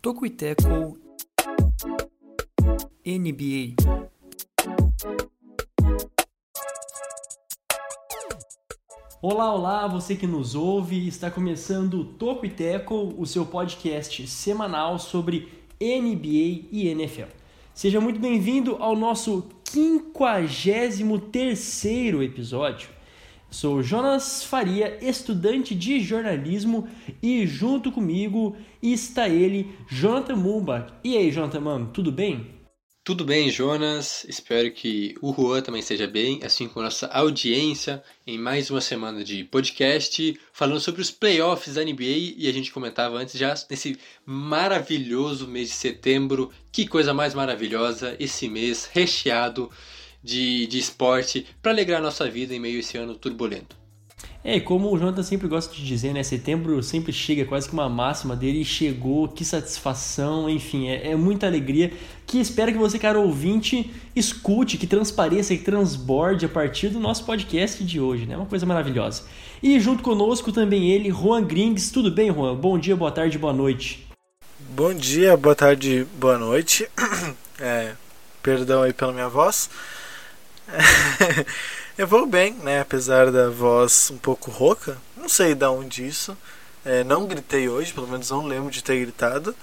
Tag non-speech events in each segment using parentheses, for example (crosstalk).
Toco e Teco NBA. Olá, olá, você que nos ouve, está começando o Toco e Teco, o seu podcast semanal sobre NBA e NFL. Seja muito bem-vindo ao nosso 53º episódio. Sou Jonas Faria, estudante de jornalismo, e junto comigo está ele, Jonathan Mumba. E aí, Jonathan, mano, tudo bem? Tudo bem, Jonas? Espero que o Juan também esteja bem, assim como a nossa audiência, em mais uma semana de podcast, falando sobre os playoffs da NBA. E a gente comentava antes já nesse maravilhoso mês de setembro. Que coisa mais maravilhosa esse mês recheado de, de esporte para alegrar a nossa vida em meio a esse ano turbulento. É, como o Jonathan sempre gosta de dizer, né? Setembro sempre chega, quase que uma máxima dele, chegou, que satisfação, enfim, é, é, muita alegria. Que espero que você, cara ouvinte, escute, que transpareça, que transborde a partir do nosso podcast de hoje, né? Uma coisa maravilhosa. E junto conosco também ele, Juan Grings. Tudo bem, Juan? Bom dia, boa tarde, boa noite. Bom dia, boa tarde, boa noite. (clears throat) É, perdão aí pela minha voz. (laughs) Eu vou bem, né? Apesar da voz um pouco rouca. Não sei de onde isso. É, não gritei hoje, pelo menos não lembro de ter gritado.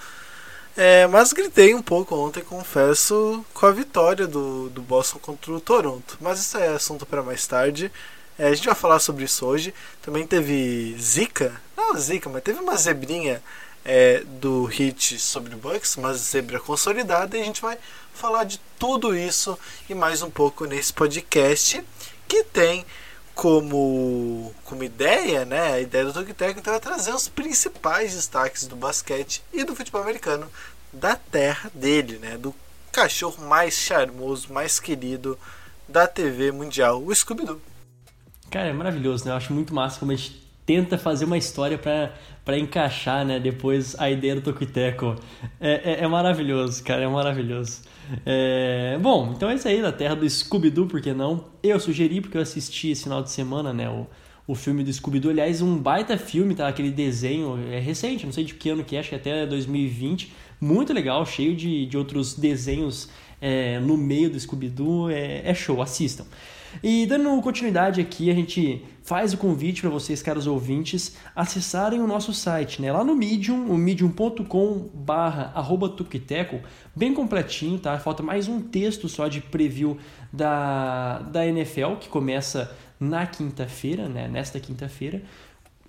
É, mas gritei um pouco ontem, confesso, com a vitória do, do Boston contra o Toronto. Mas isso é assunto para mais tarde. É, a gente vai falar sobre isso hoje. Também teve Zika. Não Zika, mas teve uma zebrinha é, do hit sobre o Bucks, uma zebra consolidada. E a gente vai falar de tudo isso e mais um pouco nesse podcast que tem como, como ideia, né, a ideia do Tech então é trazer os principais destaques do basquete e do futebol americano da terra dele, né, do cachorro mais charmoso, mais querido da TV mundial, o Scooby-Doo. Cara, é maravilhoso, né? Eu acho muito massa como a gente tenta fazer uma história para encaixar, né, depois a ideia do Toquiteco. É, é, é maravilhoso, cara, é maravilhoso. É, bom, então é isso aí, da terra do Scooby-Doo, por que não? Eu sugeri, porque eu assisti esse final de semana, né, o, o filme do Scooby-Doo. Aliás, um baita filme, tá? Aquele desenho, é recente, não sei de que ano que é, acho que até 2020. Muito legal, cheio de, de outros desenhos é, no meio do Scooby-Doo. É, é show, assistam. E dando continuidade aqui, a gente faz o convite para vocês, caros ouvintes, acessarem o nosso site, né? Lá no Medium, o medium.com barra bem completinho, tá? Falta mais um texto só de preview da, da NFL, que começa na quinta-feira, né? Nesta quinta-feira.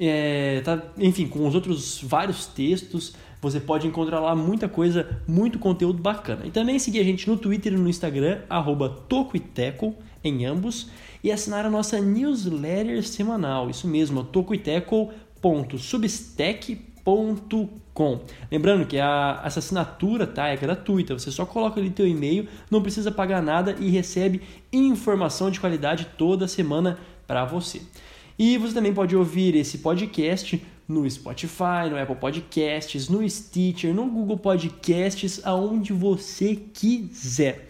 É, tá, enfim, com os outros vários textos, você pode encontrar lá muita coisa, muito conteúdo bacana. E também seguir a gente no Twitter e no Instagram, arroba Tocoiteco, em ambos e assinar a nossa newsletter semanal. Isso mesmo, tocoiteco.substack.com. Lembrando que a, essa assinatura tá, é gratuita, você só coloca ali teu e-mail, não precisa pagar nada e recebe informação de qualidade toda semana para você. E você também pode ouvir esse podcast no Spotify, no Apple Podcasts, no Stitcher, no Google Podcasts, aonde você quiser.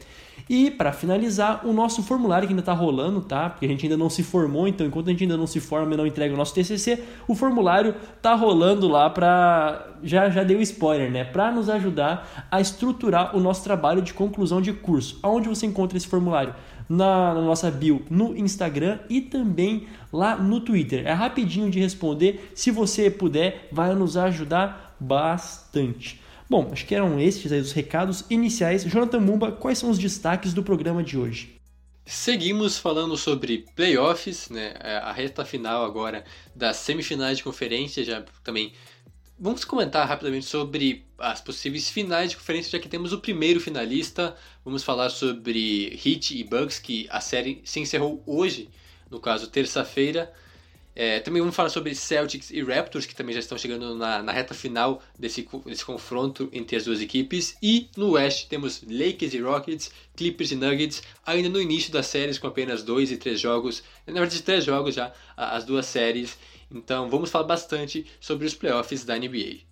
E para finalizar, o nosso formulário que ainda está rolando, tá? Porque a gente ainda não se formou, então enquanto a gente ainda não se forma e não entrega o nosso TCC, o formulário tá rolando lá para já já deu spoiler, né? Para nos ajudar a estruturar o nosso trabalho de conclusão de curso. Aonde você encontra esse formulário? Na, na, nossa bio no Instagram e também lá no Twitter. É rapidinho de responder. Se você puder, vai nos ajudar bastante. Bom, acho que eram estes aí os recados iniciais. Jonathan Mumba, quais são os destaques do programa de hoje? Seguimos falando sobre playoffs, né? É, a reta final agora das semifinais de conferência, já também Vamos comentar rapidamente sobre as possíveis finais de conferência, já que temos o primeiro finalista. Vamos falar sobre Heat e Bucks, que a série se encerrou hoje, no caso terça-feira. É, também vamos falar sobre Celtics e Raptors, que também já estão chegando na, na, reta final desse, desse confronto entre as duas equipes. E no West temos Lakers e Rockets, Clippers e Nuggets, ainda no início das séries com apenas dois e três jogos, na verdade três jogos já, as duas séries. Então vamos falar bastante sobre os playoffs da NBA.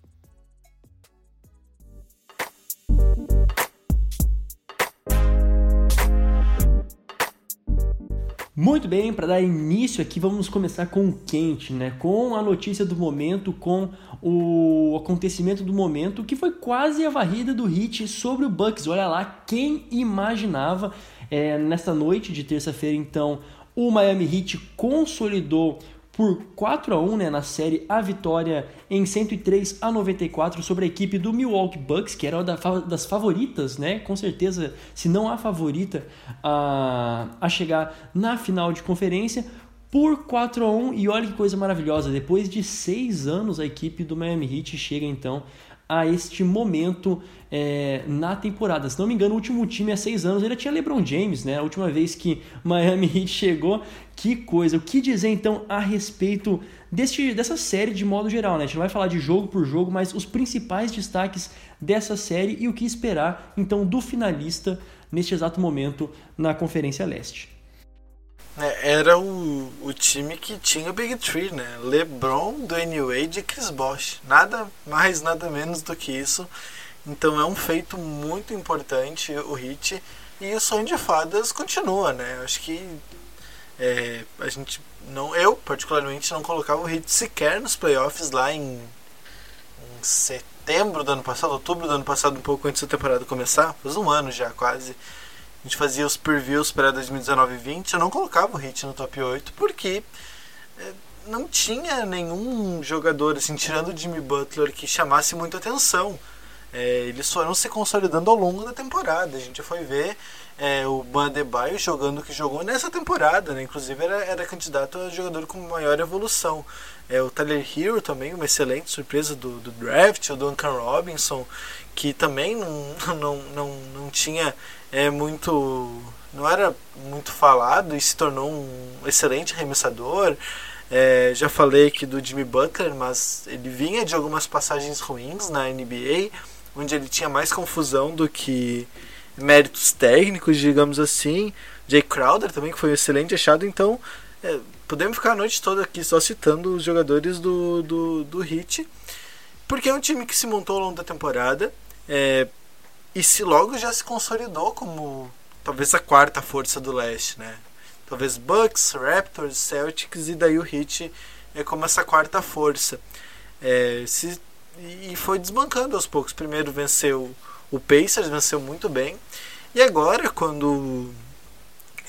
Muito bem, para dar início aqui, vamos começar com o quente, né? Com a notícia do momento, com o acontecimento do momento, que foi quase a varrida do Heat sobre o Bucks. Olha lá, quem imaginava é, noite de terça-feira, então, o Miami Heat consolidou por 4 a 1 né, na série a vitória em 103 a 94 sobre a equipe do Milwaukee Bucks, que era uma das favoritas, né, com certeza, se não a favorita a, a chegar na final de conferência por 4 a 1 e olha que coisa maravilhosa, depois de 6 anos a equipe do Miami Heat chega então a este momento é, na temporada. Se não me engano, o último time há seis anos ele tinha LeBron James, né? A última vez que Miami Heat (laughs) chegou. Que coisa! O que dizer então a respeito deste, dessa série de modo geral, né? A gente não vai falar de jogo por jogo, mas os principais destaques dessa série e o que esperar então do finalista neste exato momento na Conferência Leste. É, era o, o time que tinha o Big Three, né? LeBron, Dwayne Wade e Chris Bosh. Nada mais, nada menos do que isso. Então é um feito muito importante o hit e o sonho de fadas continua, né? Acho que é, a gente não, eu particularmente não colocava o hit sequer nos playoffs lá em, em setembro do ano passado, outubro do ano passado, um pouco antes da temporada começar, faz um ano já quase a gente fazia os previews para 2019 e 20, eu não colocava o Hit no top 8 porque é, não tinha nenhum jogador, assim, tirando o Jimmy Butler, que chamasse muita atenção. É, eles foram se consolidando ao longo da temporada. A gente foi ver é, o Bandebaio jogando o que jogou nessa temporada, né? inclusive era, era candidato a jogador com maior evolução. É, o Tyler Hero também, uma excelente surpresa do, do draft, o Duncan Robinson, que também não, (laughs) não, não, não tinha é, muito. não era muito falado e se tornou um excelente arremessador. É, já falei aqui do Jimmy Butler, mas ele vinha de algumas passagens ruins na NBA, onde ele tinha mais confusão do que méritos técnicos, digamos assim. Jay Crowder também, que foi um excelente achado, então é, podemos ficar a noite toda aqui só citando os jogadores do, do, do Heat, porque é um time que se montou ao longo da temporada é, e se logo já se consolidou como talvez a quarta força do leste, né? Talvez Bucks, Raptors, Celtics e daí o Heat é como essa quarta força. É, se, e foi desbancando aos poucos. Primeiro venceu o Pacers, venceu muito bem. E agora, quando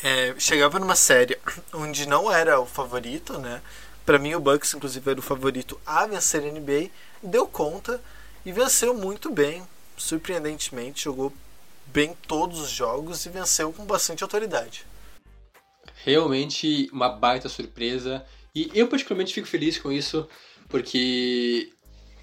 é, chegava numa série onde não era o favorito, né? Para mim, o Bucks, inclusive, era o favorito a vencer a NBA, deu conta e venceu muito bem. Surpreendentemente, jogou bem todos os jogos e venceu com bastante autoridade. Realmente uma baita surpresa. E eu, particularmente, fico feliz com isso, porque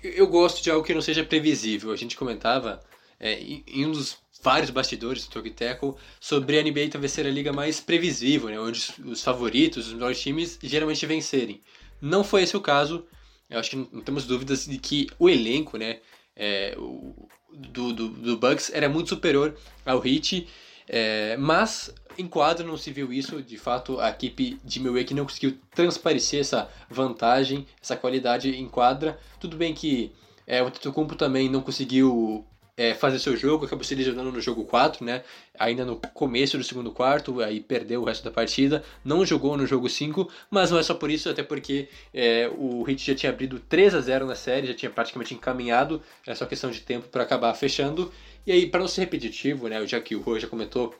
eu gosto de algo que não seja previsível. A gente comentava é, em um dos vários bastidores do Tackle sobre a NBA talvez ser a liga mais previsível, né, onde os favoritos, os melhores times, geralmente vencerem. Não foi esse o caso. Eu acho que não temos dúvidas de que o elenco, né, é, o, do, do, do Bucks era muito superior ao Heat, é, mas em quadro não se viu isso. De fato, a equipe de Milwaukee não conseguiu transparecer essa vantagem, essa qualidade em quadra. Tudo bem que é, o Antetokounmpo também não conseguiu é, fazer seu jogo, acabou se lesionando no jogo 4, né? Ainda no começo do segundo quarto, aí perdeu o resto da partida, não jogou no jogo 5, mas não é só por isso, até porque é, o Heat já tinha abrido 3 a 0 na série, já tinha praticamente encaminhado, é só questão de tempo para acabar fechando. E aí, para não ser repetitivo, né, já que o Rô já comentou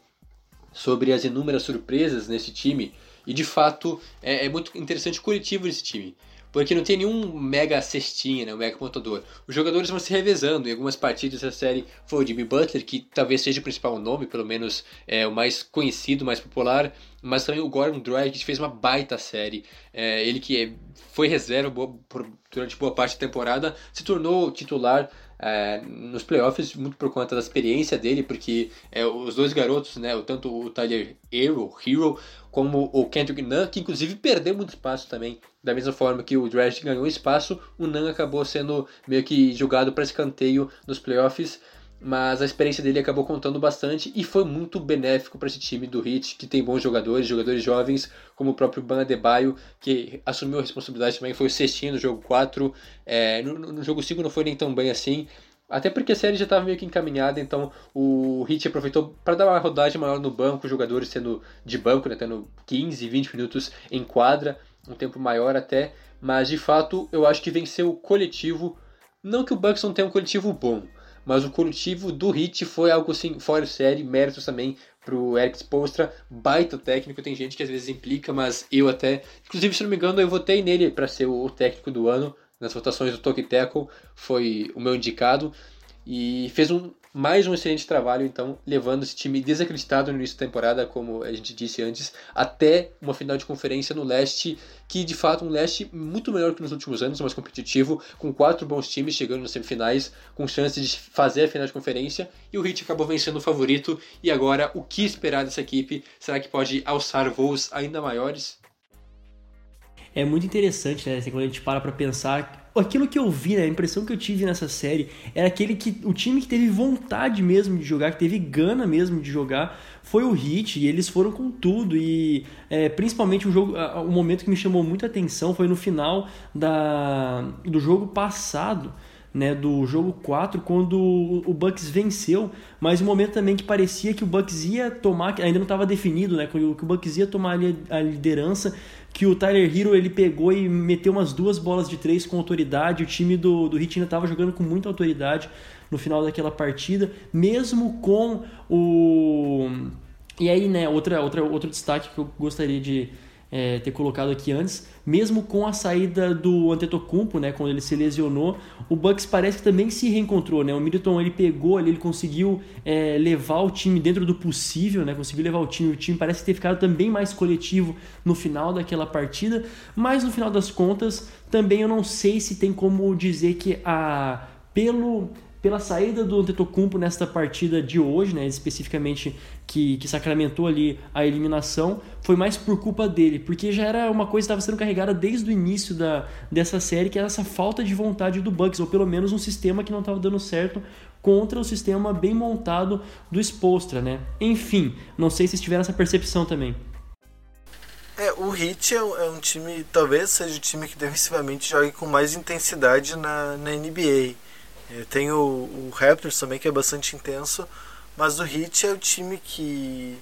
sobre as inúmeras surpresas nesse time, e de fato é, é muito interessante o coletivo desse time porque não tem nenhum mega cestinha, né, um mega pontuador. Os jogadores vão se revezando. Em algumas partidas da série foi o Jimmy Butler, que talvez seja o principal nome, pelo menos é, o mais conhecido, mais popular, mas também o Gordon Dragic fez uma baita série. É, ele que é, foi reserva boa, por, durante boa parte da temporada, se tornou titular é, nos playoffs, muito por conta da experiência dele, porque é, os dois garotos, né, tanto o Tyler Hero, Hero como o Kendrick Nunn, que inclusive perdeu muito espaço também, da mesma forma que o Dragic ganhou espaço, o Nunn acabou sendo meio que jogado para escanteio nos playoffs. Mas a experiência dele acabou contando bastante e foi muito benéfico para esse time do Heat, que tem bons jogadores, jogadores jovens, como o próprio Ban Adebayo, que assumiu a responsabilidade também, foi o cestinho no jogo 4, é, no, no, jogo 5 não foi nem tão bem assim, até porque a série já estava meio que encaminhada, então o Heat aproveitou para dar uma rodagem maior no banco, os jogadores sendo de banco, né, tendo 15, 20 minutos em quadra, um tempo maior até, mas de fato eu acho que venceu o coletivo, não que o Bucks não tenha um coletivo bom, mas o coletivo do Hit foi algo assim, fora de série, méritos também pro Eric Spolstra, baita técnico, tem gente que às vezes implica, mas eu até, inclusive se não me engano, eu votei nele para ser o técnico do ano, nas votações do Toki Tackle, foi o meu indicado, e fez um mais um excelente trabalho, então, levando esse time desacreditado no início da temporada, como a gente disse antes, até uma final de conferência no leste, que de fato um leste muito melhor que nos últimos anos, mais competitivo, com quatro bons times chegando nas semifinais, com chance de fazer a final de conferência, e o Heat acabou vencendo o favorito, e agora o que esperar dessa equipe? Será que pode alçar voos ainda maiores? É muito interessante, né, assim, quando a gente para pra pensar aquilo que eu vi, né, a impressão que eu tive nessa série era aquele que o time que teve vontade mesmo de jogar, que teve gana mesmo de jogar, foi o Heat e eles foram com tudo e é, principalmente o jogo, o momento que me chamou muita atenção foi no final da, do jogo passado. Né, do jogo 4, quando o Bucks venceu, mas um momento também que parecia que o Bucks ia tomar, ainda não estava definido, né, que o Bucks ia tomar a liderança que o Tyler Hero ele pegou e meteu umas duas bolas de três com autoridade. O time do, do Heat ainda estava jogando com muita autoridade no final daquela partida, mesmo com o. E aí, né, outra, outra, outro destaque que eu gostaria de, é, ter colocado aqui antes, mesmo com a saída do Antetokounmpo, né, quando ele se lesionou, o Bucks parece que também se reencontrou, né? O Middleton ele pegou ali, ele conseguiu é, levar o time dentro do possível, né? Conseguiu levar o time, o time parece ter ficado também mais coletivo no final daquela partida, mas no final das contas, também eu não sei se tem como dizer que a pelo pela saída do Antetokounmpo nesta partida de hoje, né, especificamente que, que sacramentou ali a eliminação, foi mais por culpa dele, porque já era uma coisa que estava sendo carregada desde o início da, dessa série, que era essa falta de vontade do Bucks, ou pelo menos um sistema que não estava dando certo contra o sistema bem montado do Spolstra, né? Enfim, não sei se vocês tiveram essa percepção também. É, o Heat é um, é um time, talvez seja o time que defensivamente jogue com mais intensidade na, na NBA tem o, o Raptors também, que é bastante intenso, mas o Heat é o time que,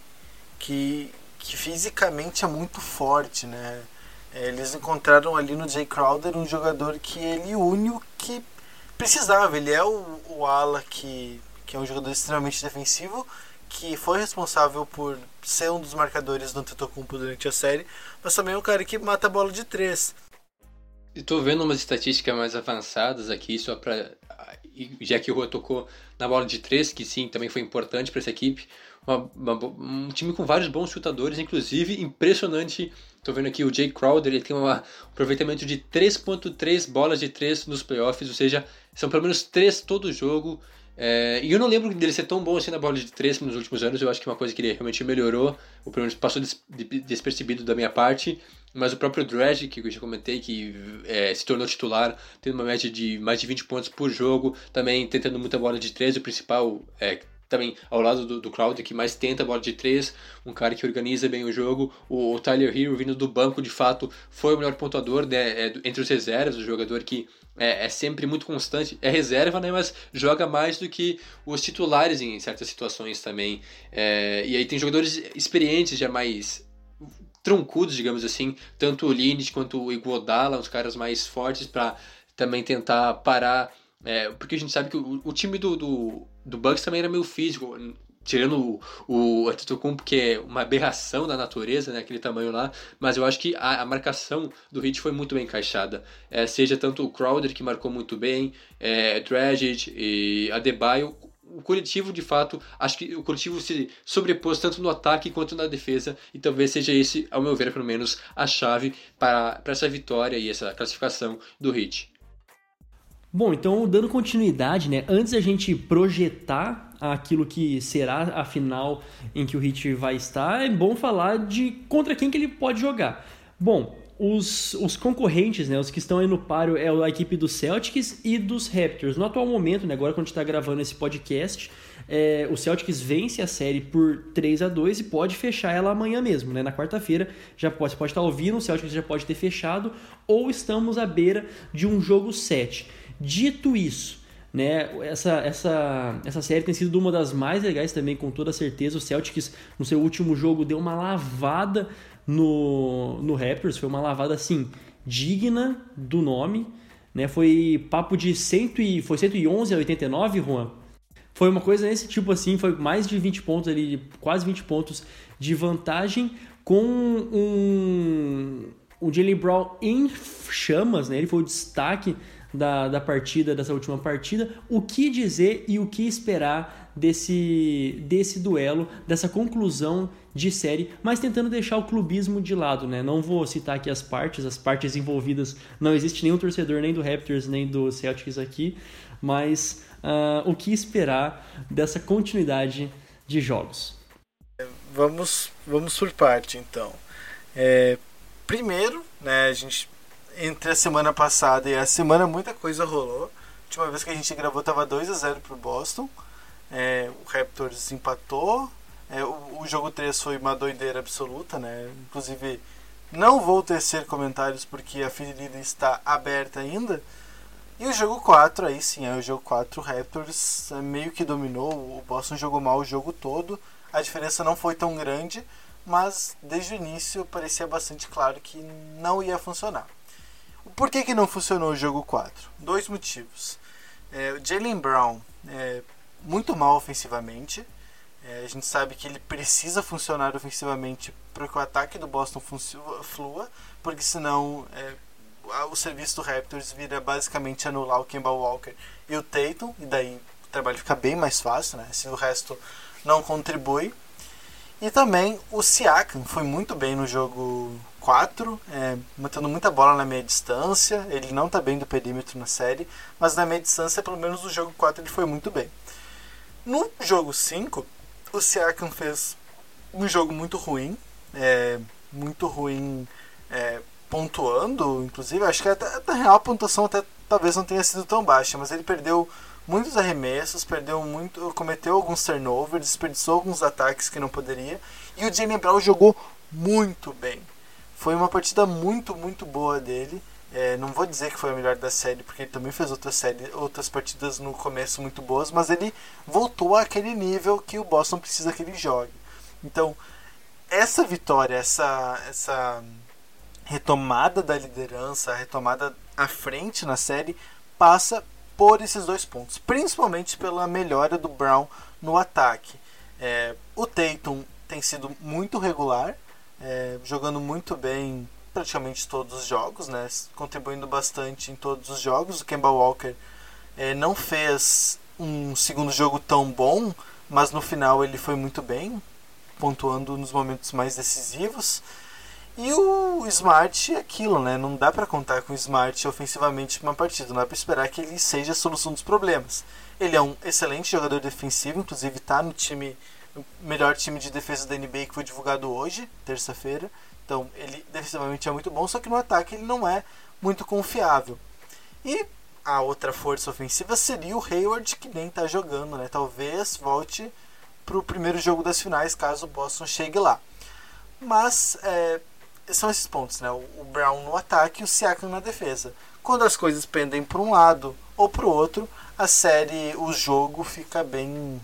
que, que fisicamente é muito forte, né? É, eles encontraram ali no Jay Crowder um jogador que ele une o que precisava. Ele é o, o ala que, que é um jogador extremamente defensivo, que foi responsável por ser um dos marcadores do Antetokounmpo durante a série, mas também é um cara que mata a bola de três. Estou vendo umas estatísticas mais avançadas aqui, só para já que o Rua tocou na bola de três, que sim, também foi importante para essa equipe. Uma, uma, um time com vários bons chutadores, inclusive impressionante. Estou vendo aqui o Jay Crowder, ele tem um aproveitamento de 3.3 bolas de três nos playoffs, ou seja, são pelo menos três todo jogo. É, e eu não lembro dele ser tão bom assim na bola de três nos últimos anos. Eu acho que é uma coisa que ele realmente melhorou, ou pelo menos passou des, despercebido da minha parte. Mas o próprio Dredge, que eu já comentei, que é, se tornou titular, tendo uma média de mais de 20 pontos por jogo, também tentando muita bola de três. O principal é também ao lado do, do Crowder, que mais tenta a bola de três, um cara que organiza bem o jogo. O, o Tyler Hero, vindo do banco, de fato, foi o melhor pontuador né, é, entre os reservas, o jogador que é, é, sempre muito constante. É reserva, né, mas joga mais do que os titulares em certas situações também. É, e aí tem jogadores experientes, já mais troncudos, digamos assim, tanto o Linus quanto o Iguodala, os caras mais fortes para também tentar parar é, porque a gente sabe que o, o time do, do, do, Bucks também era meio físico, tirando o, o Antetokounmpo, que é uma aberração da natureza, né, aquele tamanho lá, mas eu acho que a, a marcação do Heat foi muito bem encaixada. É, seja tanto o Crowder, que marcou muito bem, é, Dragic e Adebayo, o coletivo, de fato, acho que o coletivo se sobrepôs tanto no ataque quanto na defesa, e talvez seja esse, ao meu ver, pelo menos, a chave para, para essa vitória e essa classificação do Heat. Bom, então dando continuidade, né? Antes a gente projetar aquilo que será a final em que o Heat vai estar, é bom falar de contra quem que ele pode jogar. Bom, os, os concorrentes, né, os que estão aí no páreo, é a equipe dos Celtics e dos Raptors. No atual momento, né, agora quando a gente está gravando esse podcast, é, o Celtics vence a série por 3 a 2 e pode fechar ela amanhã mesmo, né? Na quarta-feira já pode, você pode estar ouvindo, o Celtics já pode ter fechado, ou estamos à beira de um jogo 7. Dito isso, né? Essa, essa, essa série tem sido uma das mais legais também, com toda certeza. O Celtics, no seu último jogo, deu uma lavada no, no Raptors, foi uma lavada assim, digna do nome. Né? Foi papo de 100 e, foi 111 a 89, Juan? Foi uma coisa nesse tipo assim, foi mais de 20 pontos ali, quase 20 pontos de vantagem com um, um Jalen Brown em chamas, né? Ele foi o destaque da, da partida, dessa última partida, o que dizer e o que esperar desse, desse duelo, dessa conclusão de série, mas tentando deixar o clubismo de lado, né? Não vou citar aqui as partes, as partes envolvidas, não existe nenhum torcedor nem do Raptors nem do Celtics aqui, mas uh, o que esperar dessa continuidade de jogos? Vamos, vamos por parte então. É, primeiro, né, a gente entre a semana passada e a semana muita coisa rolou. A última vez que a gente gravou tava 2 a 0 pro Boston. É, o Raptors empatou. É, o, o, jogo 3 foi uma doideira absoluta, né? Inclusive, não vou tecer comentários porque a ferida está aberta ainda. E o jogo 4, aí sim, é o jogo 4, o Raptors meio que dominou. O Boston jogou mal o jogo todo. A diferença não foi tão grande, mas desde o início parecia bastante claro que não ia funcionar. Por que, que não funcionou o jogo 4? Dois motivos. É, o Jalen Brown é muito mal ofensivamente. É, a gente sabe que ele precisa funcionar ofensivamente para que o ataque do Boston flua, porque senão é, o serviço do Raptors vira basicamente anular o Kemba Walker e o Tatum, e daí o trabalho fica bem mais fácil, né? Se o resto não contribui. E também o Siakam foi muito bem no jogo 4, é, mantendo muita bola na meia distância. Ele não está bem do perímetro na série, mas na meia distância, pelo menos no jogo 4, ele foi muito bem. No jogo 5, o Siakam fez um jogo muito ruim, é, muito ruim é, pontuando, inclusive. Acho que até, na real a pontuação até talvez não tenha sido tão baixa, mas ele perdeu muitos arremessos, perdeu muito, cometeu alguns turnovers, desperdiçou alguns ataques que não poderia. E o Jalen Brown jogou muito bem. Foi uma partida muito, muito boa dele. É, não vou dizer que foi a melhor da série, porque ele também fez outras, série, outras partidas no começo muito boas, mas ele voltou àquele nível que o Boston precisa que ele jogue. Então, essa vitória, essa, essa retomada da liderança, a retomada à frente na série, passa por esses dois pontos, principalmente pela melhora do Brown no ataque. É, o Tatum tem sido muito regular, é, jogando muito bem praticamente todos os jogos, né? contribuindo bastante em todos os jogos. O Kemba Walker é, não fez um segundo jogo tão bom, mas no final ele foi muito bem, pontuando nos momentos mais decisivos. E o Smart é aquilo, né? Não dá para contar com o Smart ofensivamente uma partida, não dá para esperar que ele seja a solução dos problemas. Ele é um excelente jogador defensivo, inclusive está no time melhor time de defesa da NBA que foi divulgado hoje, terça-feira. Então, ele defensivamente é muito bom, só que no ataque ele não é muito confiável. E a outra força ofensiva seria o Hayward, que nem está jogando, né? Talvez volte para o primeiro jogo das finais, caso o Boston chegue lá. Mas é, são esses pontos, né? O Brown no ataque e o Siakam na defesa. Quando as coisas pendem para um lado ou para o outro, a série, o jogo fica bem,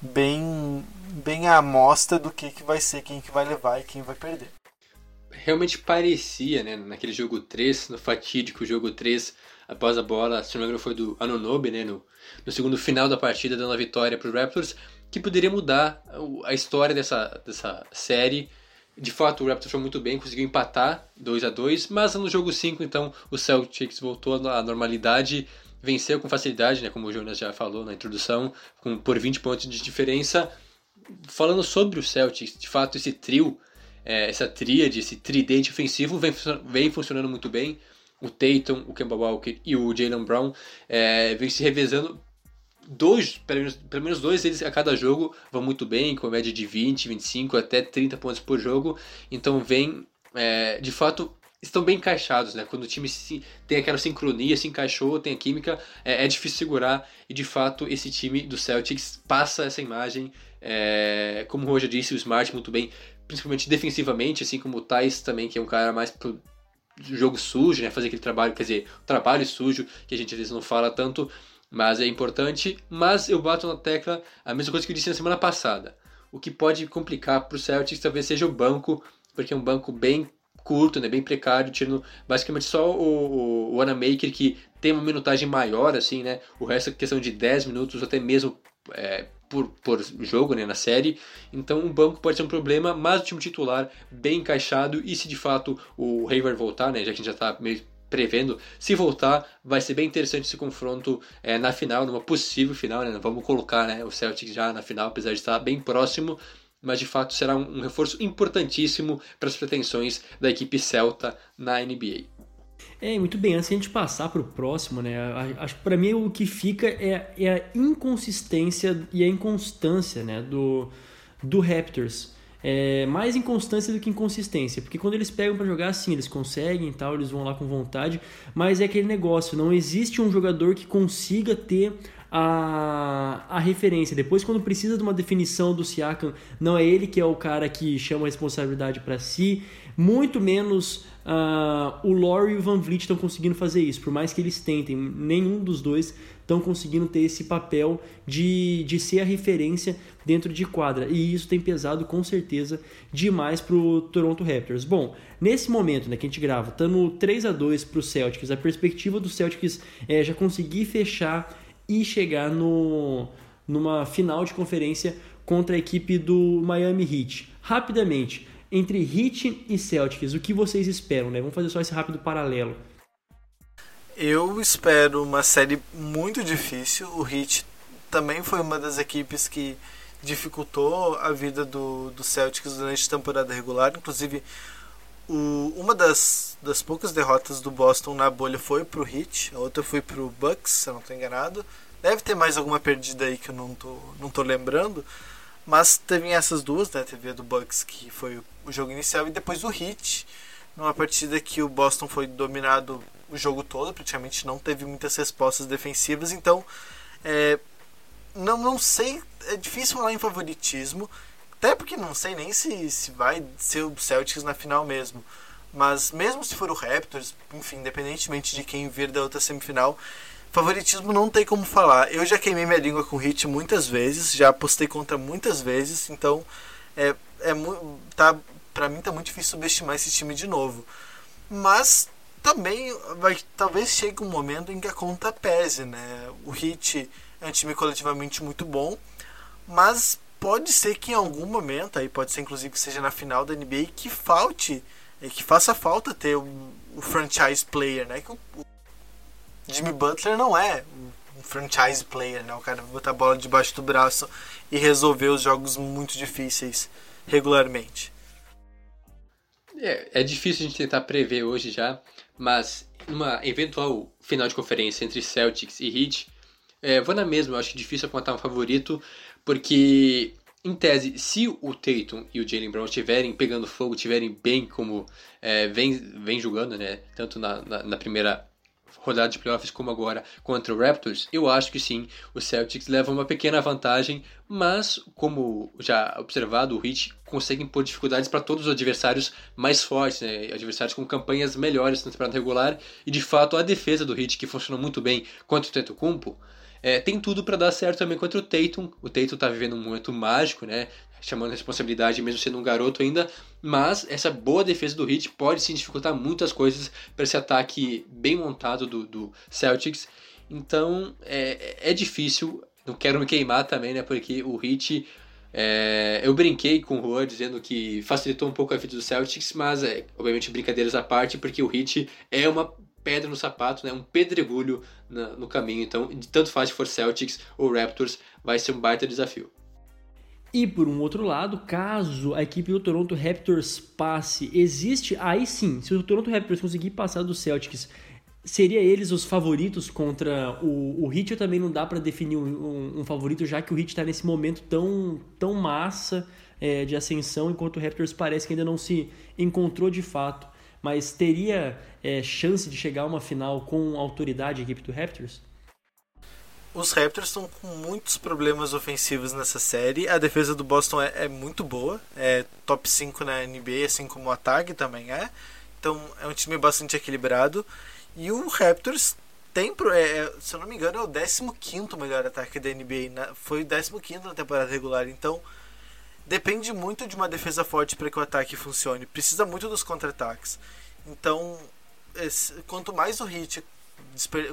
bem bem a amostra do que, que vai ser, quem que vai levar e quem vai perder. Realmente parecia, né, naquele jogo 3, no fatídico jogo 3, após a bola, se não me engano foi do Anunobi, né, no, no segundo final da partida, dando a vitória para os Raptors, que poderia mudar a história dessa, dessa série. De fato, o Raptors foi muito bem, conseguiu empatar 2 a 2 mas no jogo 5, então, o Celtics voltou à normalidade, venceu com facilidade, né, como o Jonas já falou na introdução, com, por 20 pontos de diferença, falando sobre o Celtics, de fato, esse trio, é, essa tríade, esse tridente ofensivo vem, vem funcionando muito bem. O Tatum, o Kemba Walker e o Jalen Brown é, vem se revezando. Dois, pelo menos, pelo menos dois deles a cada jogo vão muito bem, com média de 20, 25 até 30 pontos por jogo. Então vem, é, de fato, estão bem encaixados, né? Quando o time se, tem aquela sincronia, se encaixou, tem a química, é, é, difícil segurar e de fato esse time do Celtics passa essa imagem. É, como o Roger disse, o Smart muito bem, principalmente defensivamente, assim como o Thais também, que é um cara mais pro jogo sujo, né? Fazer aquele trabalho, quer dizer, trabalho sujo que a gente às vezes não fala tanto, mas é importante. Mas eu bato na tecla a mesma coisa que eu disse na semana passada. O que pode complicar para o Celtics talvez seja o banco, porque é um banco bem curto, né, bem precário, tirando basicamente só o, o, o Anamaker que tem uma minutagem maior, assim, né? O resto é questão de 10 minutos, até mesmo é, por, por jogo né, na série. Então um banco pode ser um problema, mas o time titular bem encaixado. E se de fato o Hayward voltar, né, já que a gente já está meio prevendo, se voltar, vai ser bem interessante esse confronto é, na final, numa possível final. Né, vamos colocar né, o Celtic já na final, apesar de estar bem próximo. Mas de fato será um, um reforço importantíssimo para as pretensões da equipe celta na NBA. É, muito bem, antes de a gente passar para o próximo, né? Acho que para mim o que fica é, é, a inconsistência e a inconstância né, do, do Raptors. É mais inconstância do que inconsistência, porque quando eles pegam para jogar assim, eles conseguem tal, eles vão lá com vontade, mas é aquele negócio, não existe um jogador que consiga ter a, a referência. Depois, quando precisa de uma definição do Siakam, não é ele que é o cara que chama a responsabilidade para si, muito menos Uh, o Laurie e o Van Vliet estão conseguindo fazer isso, por mais que eles tentem, nenhum dos dois estão conseguindo ter esse papel de, de ser a referência dentro de quadra, e isso tem pesado com certeza demais para o Toronto Raptors. Bom, nesse momento né, que a gente grava, está no 3 a 2 para o Celtics, a perspectiva do Celtics é já conseguir fechar e chegar no, numa final de conferência contra a equipe do Miami Heat. Rapidamente, entre Heat e Celtics, o que vocês esperam, né? Vamos fazer só esse rápido paralelo. Eu espero uma série muito difícil. O Heat também foi uma das equipes que dificultou a vida do, do Celtics durante a temporada regular. Inclusive, o, uma das, das poucas derrotas do Boston na bolha foi pro Heat, a outra foi pro Bucks, se eu não estou enganado. Deve ter mais alguma perdida aí que eu não tô, não tô lembrando. Mas teve essas duas, né? Teve a do Bucks, que foi o jogo inicial, e depois o Heat, numa partida que o Boston foi dominado o jogo todo, praticamente não teve muitas respostas defensivas, então é, não, não sei, é difícil falar em favoritismo, até porque não sei nem se, se vai ser o Celtics na final mesmo. Mas mesmo se for o Raptors, enfim, independentemente de quem vir da outra semifinal, Favoritismo não tem como falar. Eu já queimei minha língua com Hit muitas vezes, já apostei contra muitas vezes, então é, é tá para mim tá muito difícil subestimar esse time de novo. Mas também vai talvez chegue um momento em que a conta pese, né? O Hit é um time coletivamente muito bom, mas pode ser que em algum momento, aí pode ser inclusive que seja na final da NBA, que falte, que faça falta ter o, o franchise player, né? Que o, Jimmy Butler não é um franchise player, né? O cara botar a bola debaixo do braço e resolver os jogos muito difíceis regularmente. É, é difícil a gente tentar prever hoje já, mas numa eventual final de conferência entre Celtics e Heat, é, vou na mesma, eu acho difícil apontar um favorito, porque em tese, se o Tatum e o Jalen Brown estiverem pegando fogo, estiverem bem como é, vem, vem jogando, né? Tanto na, na, na primeira rodada de playoffs como agora contra o Raptors, eu acho que sim, o Celtics leva uma pequena vantagem, mas como já observado, o Heat consegue impor dificuldades para todos os adversários mais fortes, né? adversários com campanhas melhores na temporada regular, e de fato a defesa do Heat, que funcionou muito bem contra o Tetocumpo, é, tem tudo para dar certo também contra o Tatum. O Tatum está vivendo um momento mágico, né? chamando a responsabilidade, mesmo sendo um garoto ainda. Mas essa boa defesa do Heat pode sim dificultar muitas coisas para esse ataque bem montado do, do Celtics. Então é, é difícil. Não quero me queimar também, né? Porque o Heat. É, eu brinquei com o Juan dizendo que facilitou um pouco a vida do Celtics, mas é, obviamente brincadeiras à parte, porque o Heat é uma pedra no sapato, né, um pedregulho na, no caminho. Então, tanto faz se for Celtics ou Raptors, vai ser um baita desafio. E por um outro lado, caso a equipe do Toronto Raptors passe, existe aí sim, se o Toronto Raptors conseguir passar do Celtics, seria eles os favoritos contra o, o Heat? Também não dá para definir um, um, favorito, já que o Heat está nesse momento tão, tão massa é, de ascensão, enquanto o Raptors parece que ainda não se encontrou de fato. Mas teria é, chance de chegar a uma final com autoridade a equipe do Raptors? Os Raptors estão com muitos problemas ofensivos nessa série. A defesa do Boston é, é, muito boa, é top 5 na NBA, assim como o ataque também é. Então é um time bastante equilibrado. E o Raptors tem, é, é se eu não me engano, é o 15 melhor ataque da NBA. Né? Foi o 15 na temporada regular. Então depende muito de uma defesa forte para que o ataque funcione. Precisa muito dos contra-ataques. Então, esse, quanto mais o Hit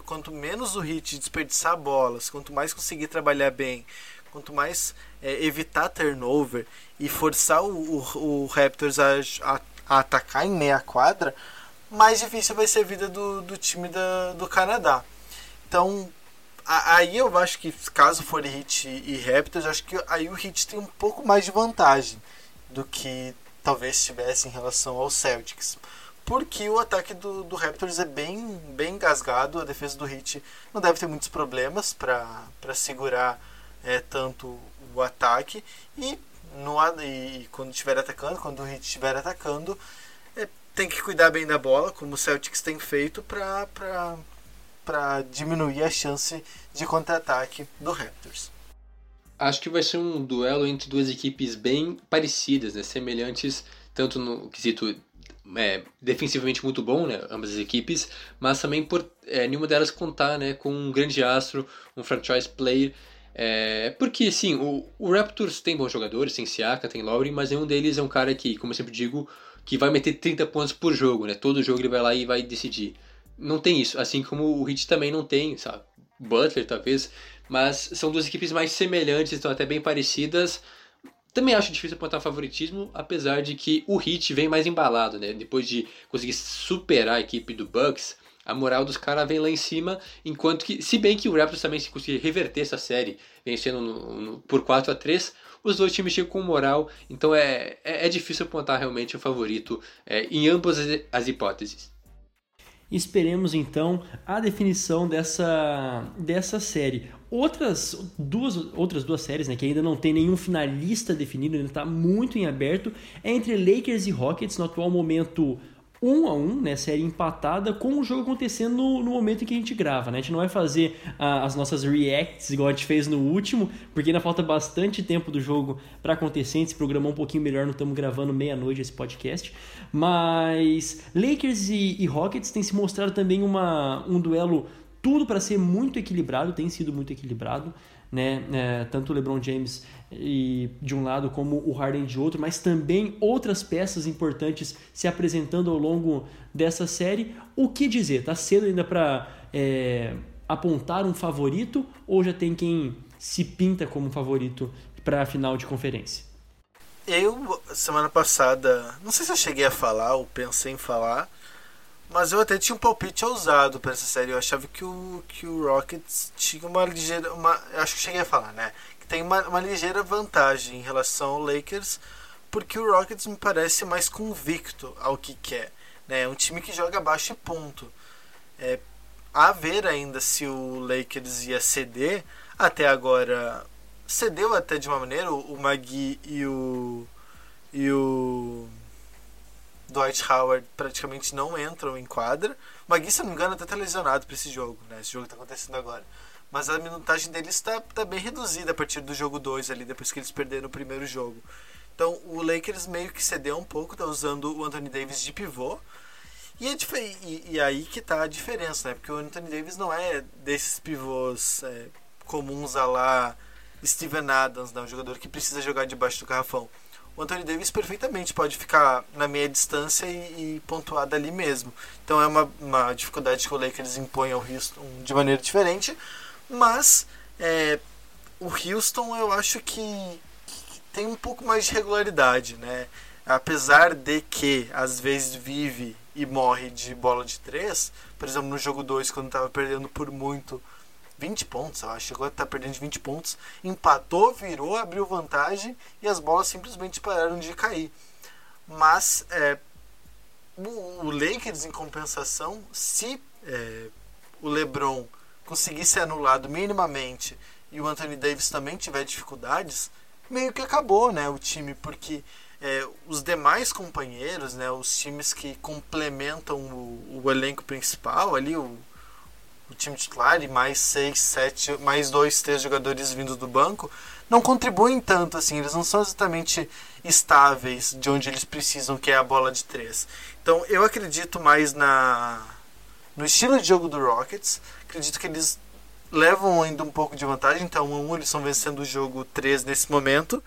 quanto menos o Hit desperdiçar bolas, quanto mais conseguir trabalhar bem, quanto mais é, evitar turnover e forçar o, o, o Raptors a, a, a, atacar em meia quadra, mais difícil vai ser a vida do, do time da, do Canadá. Então, aí eu acho que caso for Hit e Raptors, acho que aí o Hit tem um pouco mais de vantagem do que talvez tivesse em relação ao Celtics. Porque o ataque do, do Raptors é bem, bem engasgado, a defesa do Heat não deve ter muitos problemas para segurar é, tanto o ataque. E, no, e quando estiver atacando, quando o Heat estiver atacando, é, tem que cuidar bem da bola, como o Celtics tem feito para diminuir a chance de contra-ataque do Raptors. Acho que vai ser um duelo entre duas equipes bem parecidas, né? semelhantes tanto no quesito é, defensivamente muito bom, né, ambas as equipes, mas também por é, nenhuma delas contar né, com um grande astro, um franchise player. É, porque, sim, o, o, Raptors tem bons jogadores, tem Siaka, tem Lowry, mas nenhum deles é um cara que, como eu sempre digo, que vai meter 30 pontos por jogo, né? Todo jogo ele vai lá e vai decidir. Não tem isso, assim como o Heat também não tem, sabe? Butler, talvez, mas são duas equipes mais semelhantes, estão até bem parecidas, também acho difícil apontar favoritismo, apesar de que o Heat vem mais embalado, né? Depois de conseguir superar a equipe do Bucks, a moral dos caras vem lá em cima, enquanto que, se bem que o Raptors também se conseguir reverter essa série, vencendo no, no, por 4 a 3 os dois times chegam com moral, então é, é, é difícil apontar realmente o favorito é, em ambas as hipóteses. Esperemos então a definição dessa, dessa série. Outras duas, outras duas séries, né, que ainda não tem nenhum finalista definido, ainda está muito em aberto, é entre Lakers e Rockets, no atual momento 1 a 1 né, série empatada, com o jogo acontecendo no, no, momento em que a gente grava. Né? A gente não vai fazer ah, as nossas reacts igual a gente fez no último, porque ainda falta bastante tempo do jogo para acontecer. A gente se programou um pouquinho melhor, não estamos gravando meia-noite esse podcast. Mas Lakers e, e Rockets tem se mostrado também uma, um duelo tudo para ser muito equilibrado, tem sido muito equilibrado, né? É, tanto o LeBron James e, de um lado como o Harden de outro, mas também outras peças importantes se apresentando ao longo dessa série. O que dizer? Tá cedo ainda para é, apontar um favorito ou já tem quem se pinta como favorito para a final de conferência? Eu, semana passada, não sei se eu cheguei a falar ou pensei em falar, mas eu até tinha um palpite ousado para essa série. Eu achava que o, que o Rockets tinha uma ligeira. Uma, acho que cheguei a falar, né? Tem uma, uma ligeira vantagem em relação ao Lakers, porque o Rockets me parece mais convicto ao que quer. Né? É um time que joga abaixo e ponto. É, a ver ainda se o Lakers ia ceder. Até agora, cedeu até de uma maneira. O Magui e o. E o Dwight Howard praticamente não entram em quadra. O Magui, se não me engano, até tá lesionado para esse jogo, né? Esse jogo está acontecendo agora. Mas a minutagem deles está tá bem reduzida a partir do jogo 2 ali, depois que eles perderam o primeiro jogo. Então o Lakers meio que cedeu um pouco, tá usando o Anthony Davis de pivô. E, é e, e aí que tá a diferença, né? Porque o Anthony Davis não é desses pivôs é, comuns a lá Steven Adams, né? um jogador que precisa jogar debaixo do garrafão o Anthony Davis perfeitamente pode ficar na meia distância e, e pontuar dali mesmo. Então é uma, uma dificuldade que o Lakers impõe ao Houston de maneira diferente, mas é, o Houston eu acho que, que tem um pouco mais de regularidade, né? Apesar de que às vezes vive e morre de bola de três, por exemplo no jogo 2 quando estava perdendo por muito 20 pontos, eu acho. Chegou a estar tá perdendo de 20 pontos. Empatou, virou, abriu vantagem e as bolas simplesmente pararam de cair. Mas é, o, o Lakers, em compensação, se é, o LeBron conseguir ser anulado minimamente e o Anthony Davis também tiver dificuldades, meio que acabou né, o time, porque é, os demais companheiros, né, os times que complementam o, o elenco principal ali, o, o time titular e mais seis, sete, mais dois, três jogadores vindos do banco, não contribuem tanto assim, eles não são exatamente estáveis de onde eles precisam, que é a bola de três. Então eu acredito mais na no estilo de jogo do Rockets, acredito que eles levam ainda um pouco de vantagem, então 1 um, eles estão vencendo o jogo 3 nesse momento,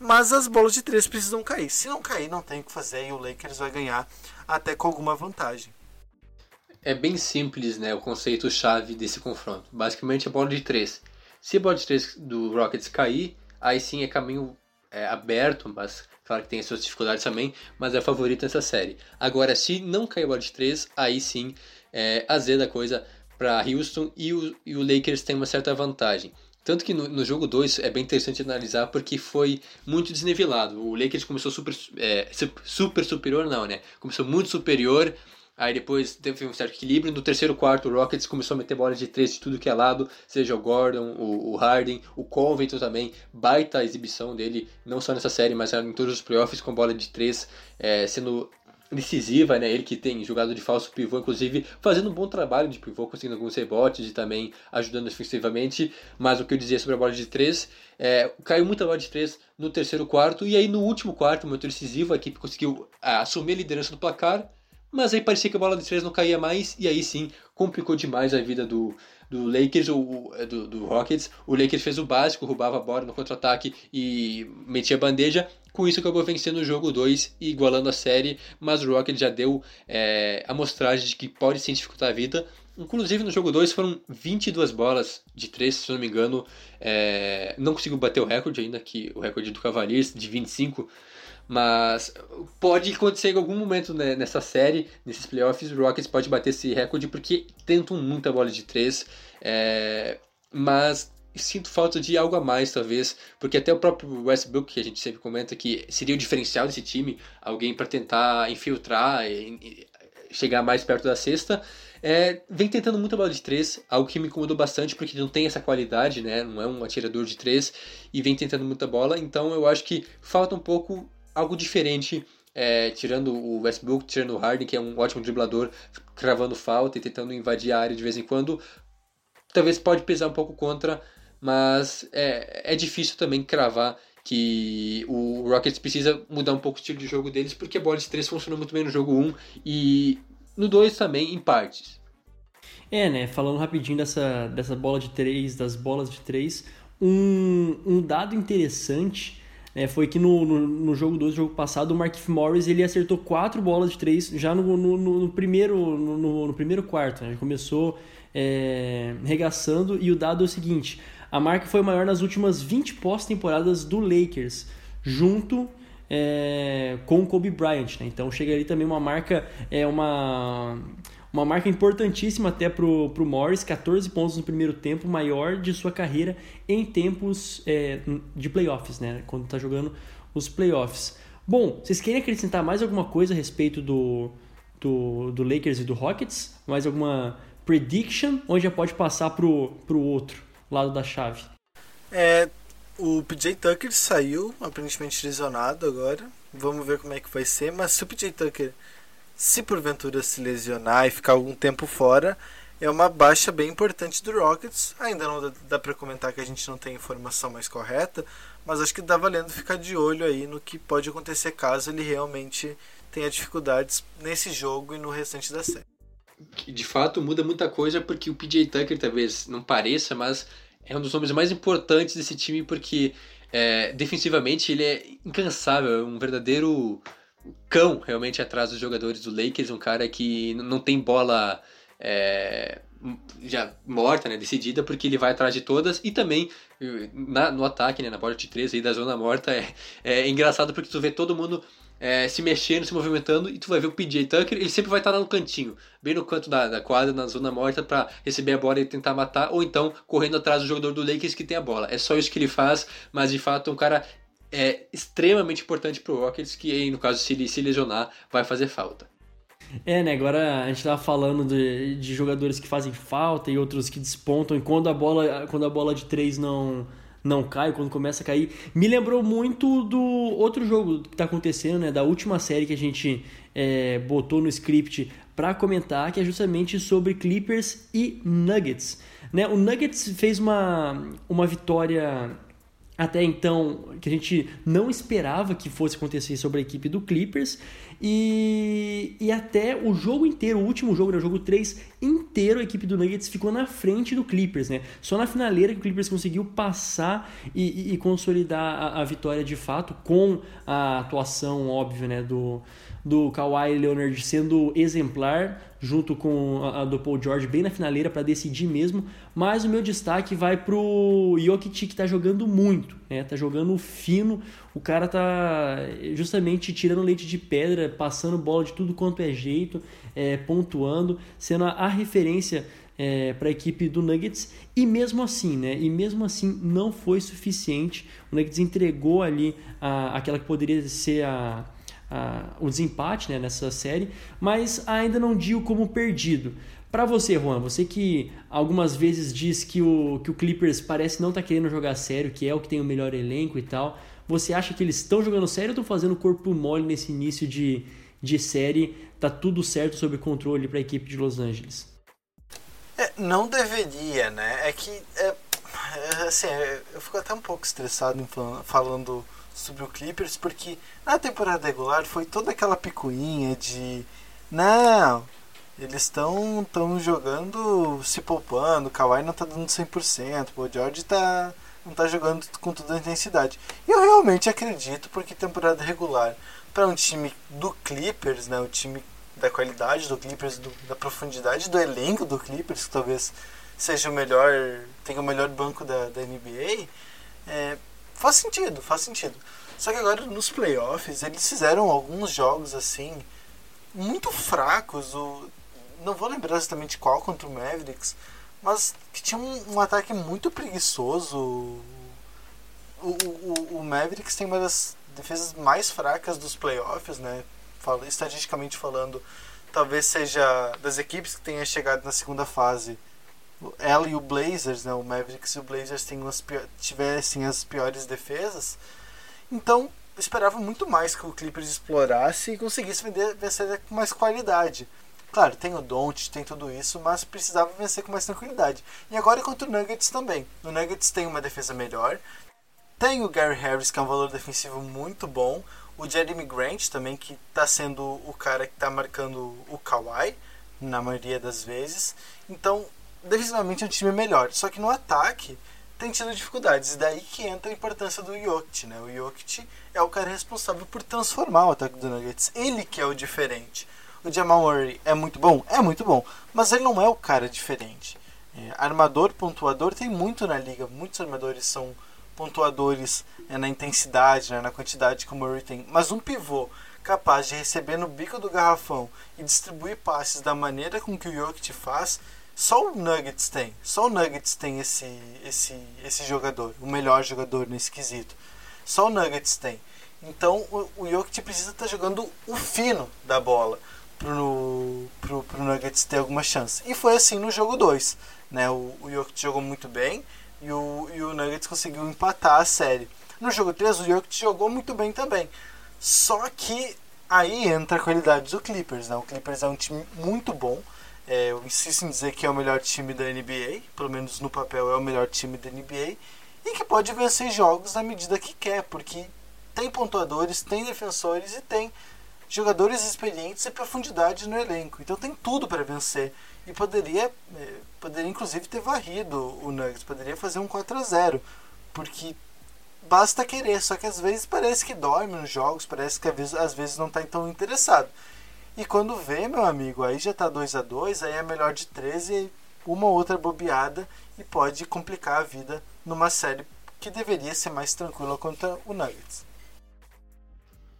mas as bolas de três precisam cair. Se não cair, não tem o que fazer e o Lakers vai ganhar até com alguma vantagem. É bem simples, né, o conceito chave desse confronto. Basicamente a bola de três. Se a bola de três do Rockets cair, aí sim é caminho é, aberto, mas claro que tem as suas dificuldades também, mas é a favorita nessa série. Agora, se não cair a bola de três, aí sim é, azeda a coisa para Houston e o, e o Lakers tem uma certa vantagem. Tanto que no, no jogo 2 é bem interessante analisar porque foi muito desnivelado. O Lakers começou super, é, super superior, não, né? Começou muito superior, aí depois teve um certo equilíbrio. No terceiro quarto, o Rockets começou a meter bola de três de tudo que é lado, seja o Gordon, o, o Harden, o Covington também. Baita a exibição dele, não só nessa série, mas em todos os playoffs com bola de três, é, sendo decisiva, né? Ele que tem jogado de falso pivô, inclusive fazendo um bom trabalho de pivô, conseguindo alguns rebotes e também ajudando defensivamente. Mas o que eu dizia sobre a bola de três, é, caiu muita bola de três no terceiro quarto e aí no último quarto, muito decisivo, a equipe conseguiu é, assumir a liderança do placar. Mas aí parecia que a bola de três não caía mais e aí sim complicou demais a vida do, do Lakers ou do, do Rockets. O Lakers fez o básico, roubava a bola no contra-ataque e metia bandeja. Com isso acabou vencendo o jogo 2 e igualando a série, mas o Rockets já deu é, amostragem de que pode sim dificultar a vida. Inclusive no jogo 2 foram 22 bolas de 3, se não me engano. É, não conseguiu bater o recorde ainda, que o recorde do Cavaliers de 25. Mas pode acontecer em algum momento né, nessa série, nesses playoffs, o Rockets pode bater esse recorde porque tentam muita bola de 3. É, mas sinto falta de algo a mais, talvez, porque até o próprio Westbrook, que a gente sempre comenta que seria o diferencial desse time, alguém para tentar infiltrar e, e, chegar mais perto da cesta, é, vem tentando muita bola de três, algo que me incomodou bastante porque não tem essa qualidade, né? Não é um atirador de três e vem tentando muita bola, então eu acho que falta um pouco algo diferente é, tirando o Westbrook, tirando o Harden, que é um ótimo driblador, cravando falta e tentando invadir a área de vez em quando, talvez pode pesar um pouco contra mas é, é difícil também cravar que o Rockets precisa mudar um pouco o estilo de jogo deles, porque a bola de 3 funciona muito bem no jogo 1 e no 2 também, em partes. É, né? Falando rapidinho dessa, dessa bola de 3, das bolas de 3, um, um dado interessante né, foi que no, no, no jogo 2, jogo passado, o Markif Morris ele acertou 4 bolas de 3 já no, no, no primeiro, no, primeiro quarto. Né? Ele começou é, regaçando e o dado é o seguinte: a marca foi maior nas últimas 20 pós-temporadas do Lakers, junto é, com o Kobe Bryant. Né? Então chega ali também uma marca, é uma, uma marca importantíssima até pro, pro Morris, 14 pontos no primeiro tempo, maior de sua carreira em tempos é, de playoffs, né? quando está jogando os playoffs. Bom, vocês querem acrescentar mais alguma coisa a respeito do, do, do Lakers e do Rockets? Mais alguma prediction? Ou já pode passar pro, pro outro? lado da chave. É, o PJ Tucker saiu, aparentemente lesionado agora. Vamos ver como é que vai ser. Mas se o PJ Tucker, se porventura se lesionar e ficar algum tempo fora, é uma baixa bem importante do Rockets. Ainda não dá, para comentar que a gente não tem informação mais correta, mas acho que dá valendo ficar de olho aí no que pode acontecer caso ele realmente tenha dificuldades nesse jogo e no restante da série de fato muda muita coisa porque o PJ Tucker talvez não pareça, mas é um dos nomes mais importantes desse time porque é, defensivamente ele é incansável, é um verdadeiro cão realmente atrás dos jogadores do Lakers, um cara que não tem bola é, já morta, né, decidida, porque ele vai atrás de todas e também na, no ataque, né, na bola de três aí da zona morta é, é engraçado porque tu vê todo mundo é, se mexendo, se movimentando, e tu vai ver o PJ Tucker, ele sempre vai estar lá no cantinho, bem no canto da, da quadra, na zona morta, para receber a bola e tentar matar, ou então correndo atrás do jogador do Lakers que tem a bola. É só isso que ele faz, mas de fato é um cara é, extremamente importante pro Rockets, que no caso se ele se lesionar, vai fazer falta. É, né? Agora a gente tava falando de, de jogadores que fazem falta e outros que despontam, e quando a bola, quando a bola de três não não cai, quando começa a cair. Me lembrou muito do outro jogo que está acontecendo, né? Da última série que a gente é, botou no script para comentar, que é justamente sobre Clippers e Nuggets. Né? O Nuggets fez uma, uma vitória até então que a gente não esperava que fosse acontecer sobre a equipe do Clippers e, e até o jogo inteiro, o último jogo, né, o jogo 3 inteiro, a equipe do Nuggets ficou na frente do Clippers, né? Só na finaleira que o Clippers conseguiu passar e, e, e consolidar a, a, vitória de fato com a atuação óbvia, né, do, do Kawhi Leonard sendo exemplar, junto com a, do Paul George bem na finaleira para decidir mesmo. Mas o meu destaque vai pro Jokic que tá jogando muito, né? Tá jogando fino. O cara tá justamente tirando leite de pedra, passando bola de tudo quanto é jeito, é, pontuando, sendo a, a referência é, para a equipe do Nuggets e mesmo assim, né? E mesmo assim não foi suficiente. O Nuggets entregou ali a, aquela que poderia ser a, o desempate né, nessa série, mas ainda não digo como perdido. Para você, Juan, você que algumas vezes diz que o, que o Clippers parece não estar tá querendo jogar sério, que é o que tem o melhor elenco e tal, você acha que eles estão jogando sério ou estão fazendo corpo mole nesse início de, de série? Tá tudo certo sob controle para a equipe de Los Angeles? É, não deveria, né? É que, é, é assim, eu fico até um pouco estressado falando sobre o Clippers, porque na temporada regular foi toda aquela picuinha de não, eles estão tão jogando se poupando, o Kawhi não tá dando 100%, o George tá, não tá jogando com toda a intensidade. Eu realmente acredito, porque temporada regular para um time do Clippers, né, o time da qualidade do Clippers, do, da profundidade do elenco do Clippers, que talvez seja o melhor, tenha o melhor banco da, da NBA, é, Faz sentido, faz sentido. Só que agora nos playoffs eles fizeram alguns jogos assim muito fracos. O, não vou lembrar exatamente qual contra o Mavericks, mas que tinha um, um ataque muito preguiçoso. O, o, o, Mavericks tem uma das defesas mais fracas dos playoffs, né? Estatisticamente falando, talvez seja das equipes que tenha chegado na segunda fase ela e o Blazers, né, o Mavericks e o Blazers as tivessem as piores defesas. Então, esperava muito mais que o Clippers explorasse e conseguisse vender, vencer com mais qualidade. Claro, tem o Don't, tem tudo isso, mas precisava vencer com mais tranquilidade. E agora contra o Nuggets também. O Nuggets tem uma defesa melhor. Tem o Gary Harris, que é um valor defensivo muito bom. O Jeremy Grant também, que está sendo o cara que está marcando o Kawhi, na maioria das vezes. Então, defensivamente é um time melhor. Só que no ataque tem tido dificuldades. E daí que entra a importância do Jokic, né? O Jokic é o cara responsável por transformar o ataque do Nuggets. Ele que é o diferente. O Jamal Murray é muito bom? É muito bom. Mas ele não é o cara diferente. É, armador, pontuador, tem muito na liga. Muitos armadores são pontuadores é, na intensidade, né, na quantidade que o Murray tem. Mas um pivô capaz de receber no bico do garrafão e distribuir passes da maneira com que o Jokic faz, só o Nuggets tem. Só o Nuggets tem esse, esse, esse jogador, o melhor jogador nesse quesito. Só o Nuggets tem. Então o, o Jokic precisa estar tá jogando o fino da bola pro, pro, pro Nuggets ter alguma chance. E foi assim no jogo 2. Né? O, o Jokic jogou muito bem e o, e o Nuggets conseguiu empatar a série. No jogo 3 o Jokic jogou muito bem também. Só que aí entra a qualidade do Clippers. Né? O Clippers é um time muito bom é, eu insisto em dizer que é o melhor time da NBA, pelo menos no papel é o melhor time da NBA, e que pode vencer jogos na medida que quer, porque tem pontuadores, tem defensores e tem jogadores experientes e profundidade no elenco. Então tem tudo para vencer. E poderia, é, poderia inclusive ter varrido o Nuggets, poderia fazer um 4 a 0 porque basta querer, só que às vezes parece que dorme nos jogos, parece que às vezes, às vezes não está tão interessado. E quando vê, meu amigo, aí já tá 2 a 2 aí é melhor de 13 uma outra bobeada e pode complicar a vida numa série que deveria ser mais tranquila contra o Nuggets.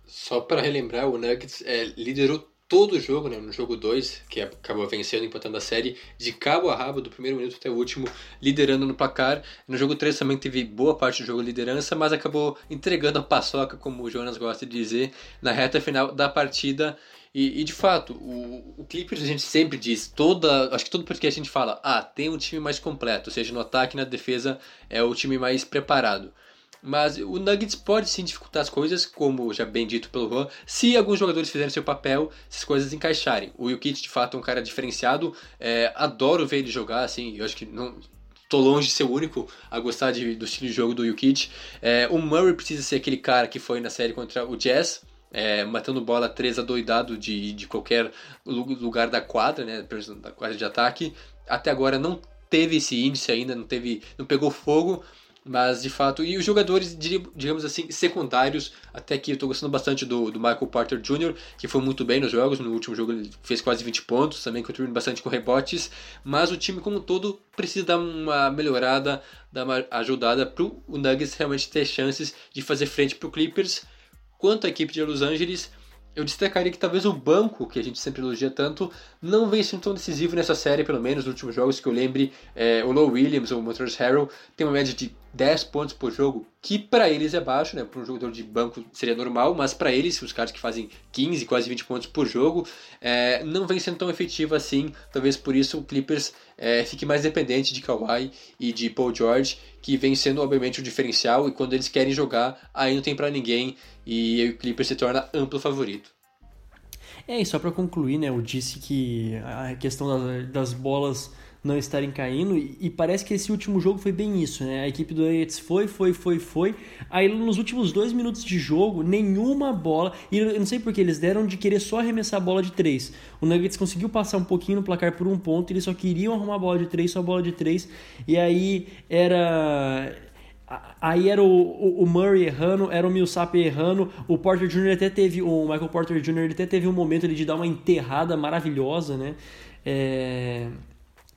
Só para relembrar, o Nuggets é, liderou todo o jogo, né, no jogo 2, que acabou vencendo, empatando a série, de cabo a rabo, do primeiro minuto até o último, liderando no placar. No jogo 3 também teve boa parte do jogo liderança, mas acabou entregando a paçoca, como o Jonas gosta de dizer, na reta final da partida. E, e de fato, o, o Clippers a gente sempre diz, toda, acho que todo podcast a gente fala, ah, tem um time mais completo, seja no ataque e na defesa é o time mais preparado. Mas o Nuggets pode sim dificultar as coisas, como já bem dito pelo Juan, se alguns jogadores fizerem seu papel, se as coisas encaixarem. O Jokic, de fato, é um cara diferenciado. É, adoro ver ele jogar, assim, eu acho que não, tô longe de ser o único a gostar de, do estilo de jogo do Jokic. É, o Murray precisa ser aquele cara que foi na série contra o Jazz, é, matando bola 3 adoidado de, de qualquer lugar da quadra, né, da quadra de ataque. Até agora não teve esse índice ainda, não teve, não pegou fogo, mas de fato, e os jogadores, digamos assim, secundários, até que eu estou gostando bastante do, do Michael Porter Jr., que foi muito bem nos jogos. No último jogo ele fez quase 20 pontos, também contribuindo bastante com rebotes. Mas o time como um todo precisa dar uma melhorada, dar uma ajudada para o Nuggets realmente ter chances de fazer frente para o Clippers. Quanto à equipe de Los Angeles, eu destacaria que talvez o banco, que a gente sempre elogia tanto, não vem sendo tão decisivo nessa série, pelo menos nos últimos jogos que eu lembre. É, o Low Williams ou o Montrezl Harrell tem uma média de 10 pontos por jogo, que para eles é baixo, né? Para um jogador de banco seria normal, mas para eles, os caras que fazem 15, quase 20 pontos por jogo, é, não vem sendo tão efetivo assim. Talvez por isso o Clippers é, fique mais dependente de Kawhi e de Paul George, que vem sendo obviamente o diferencial. E quando eles querem jogar, aí não tem para ninguém e o Clippers se torna amplo favorito. É, e só para concluir, né? Eu disse que a questão das, das bolas não estarem caindo. E, parece que esse último jogo foi bem isso, né? A equipe do Nuggets foi, foi, foi, foi. Aí nos últimos dois minutos de jogo, nenhuma bola. E eu não sei porque eles deram de querer só arremessar a bola de três. O Nuggets conseguiu passar um pouquinho no placar por um ponto, eles só queriam arrumar a bola de três, só bola de três. E aí era. Aí era o, o, Murray errando, era o Millsap errando, o Porter Jr. até teve, o Michael Porter Jr. até teve um momento ali de dar uma enterrada maravilhosa, né? É...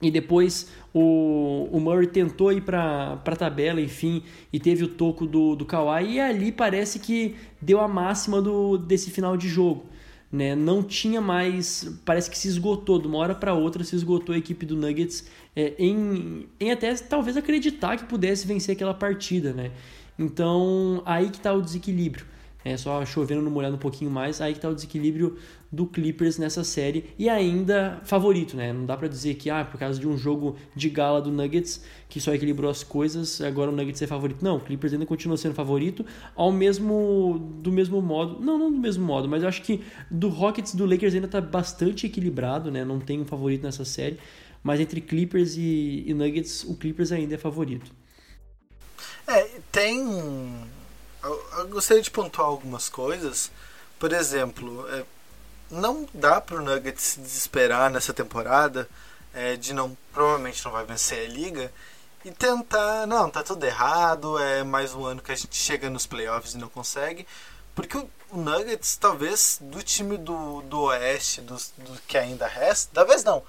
E depois o, o Murray tentou ir para a tabela, enfim, e teve o toco do, do Kawhi, e ali parece que deu a máxima do, desse final de jogo. Né? Não tinha mais. Parece que se esgotou, de uma hora para outra se esgotou a equipe do Nuggets é, em, em até talvez acreditar que pudesse vencer aquela partida. Né? Então aí que está o desequilíbrio é, só chovendo no molhado um pouquinho mais, aí que tá o desequilíbrio do Clippers nessa série e ainda favorito, né? Não dá para dizer que ah, por causa de um jogo de gala do Nuggets que só equilibrou as coisas, agora o Nuggets é favorito. Não, o Clippers ainda continua sendo favorito ao mesmo do mesmo modo, não, não do mesmo modo, mas eu acho que do Rockets do Lakers ainda tá bastante equilibrado, né? Não tem um favorito nessa série, mas entre Clippers e, e Nuggets, o Clippers ainda é favorito. É, tem eu, gostaria de pontuar algumas coisas. Por exemplo, é, não dá para o Nuggets se desesperar nessa temporada é, de não provavelmente não vai vencer a liga e tentar não tá tudo errado é mais um ano que a gente chega nos playoffs e não consegue porque o, o Nuggets talvez do time do, do Oeste do, do que ainda resta talvez não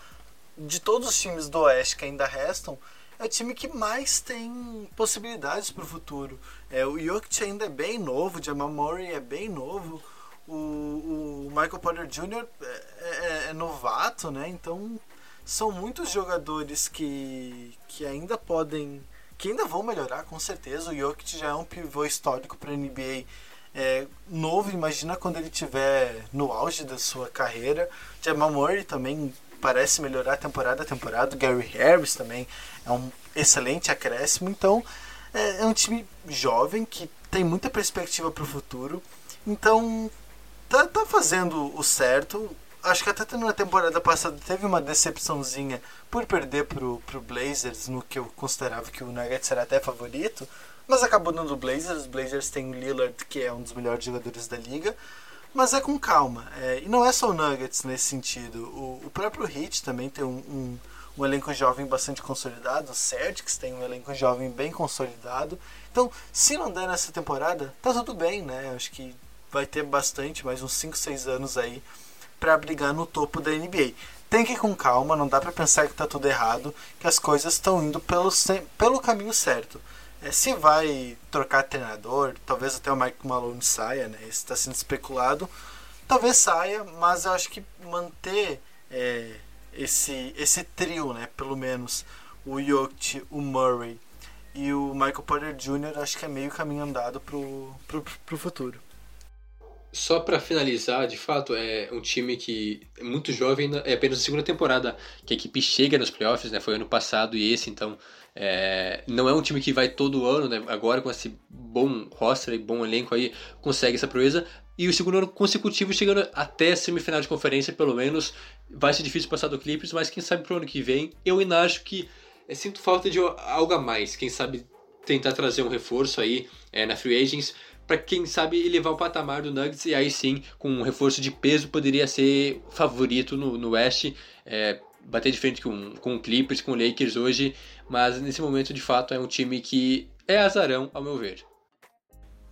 de todos os times do Oeste que ainda restam é o time que mais tem possibilidades para o futuro. É, o Jokic ainda é bem novo, o Jamal Murray é bem novo, o, o Michael Porter Jr. É, é, é, novato, né? Então são muitos jogadores que, que ainda podem, que ainda vão melhorar, com certeza. O Jokic já é um pivô histórico para a NBA. É, novo, imagina quando ele estiver no auge da sua carreira. Jamal Murray também parece melhorar temporada a temporada. Gary Harris também é um excelente acréscimo. Então, é, é um time jovem que tem muita perspectiva para o futuro. Então, tá, tá fazendo o certo. Acho que até na temporada passada teve uma decepçãozinha por perder pro, pro Blazers, no que eu considerava que o Nuggets era até favorito. Mas acabou dando o Blazers. Blazers têm o Lillard, que é um dos melhores jogadores da liga. Mas é com calma. É, e não é só o Nuggets nesse sentido. O, o próprio Heat também tem um, um, um, elenco jovem bastante consolidado. O Celtics tem um elenco jovem bem consolidado. Então, se não der nessa temporada, tá tudo bem, né? Acho que vai ter bastante, mais uns 5, 6 anos aí para brigar no topo da NBA. Tem que ir com calma, não dá para pensar que tá tudo errado, que as coisas estão indo pelo, pelo caminho certo. É, se vai trocar treinador, talvez até o Mike Malone saia, né? Isso está sendo especulado. talvez saia, mas eu acho que manter é, esse, esse trio, né? Pelo menos o Jokic, o Murray e o Michael Porter Jr. acho que é meio caminho andado pro, pro, pro futuro. Só para finalizar, de fato, é um time que é muito jovem, é apenas a segunda temporada que a equipe chega nos playoffs, né? Foi ano passado e esse, então é, não é um time que vai todo ano, né? Agora com esse bom roster e bom elenco aí, consegue essa proeza. E o segundo ano consecutivo chegando até semifinal de conferência, pelo menos. Vai ser difícil passar do Clippers, mas quem sabe pro ano que vem. Eu ainda acho que é, sinto falta de algo a mais. Quem sabe tentar trazer um reforço aí é, na Free Agents para quem sabe elevar o patamar do Nuggets e aí sim, com um reforço de peso, poderia ser favorito no, no West, é, bater de frente com, com o Clippers, com o Lakers hoje, mas nesse momento de fato é um time que é azarão, ao meu ver.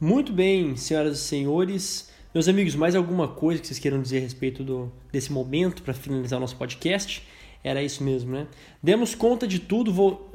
Muito bem, senhoras e senhores. Meus amigos, mais alguma coisa que vocês queiram dizer a respeito do, desse momento para finalizar o nosso podcast? Era isso mesmo, né? Demos conta de tudo, vou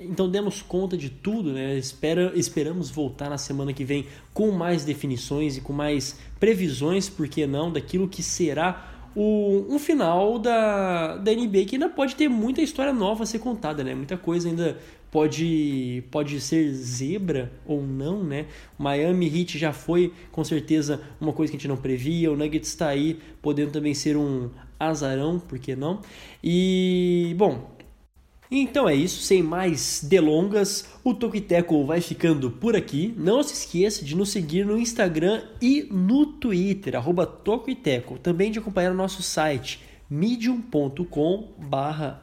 então demos conta de tudo, né? Espera, esperamos voltar na semana que vem com mais definições e com mais previsões, por que não, daquilo que será o, um final da, da NBA que ainda pode ter muita história nova a ser contada, né? Muita coisa ainda pode, pode ser zebra ou não, né? Miami Heat já foi com certeza uma coisa que a gente não previa, o Nuggets está aí podendo também ser um azarão, por que não? E, bom, então é isso, sem mais delongas, o Toquiteco vai ficando por aqui. Não se esqueça de nos seguir no Instagram e no Twitter, arroba Toquiteco. Também de acompanhar o nosso site medium.com barra.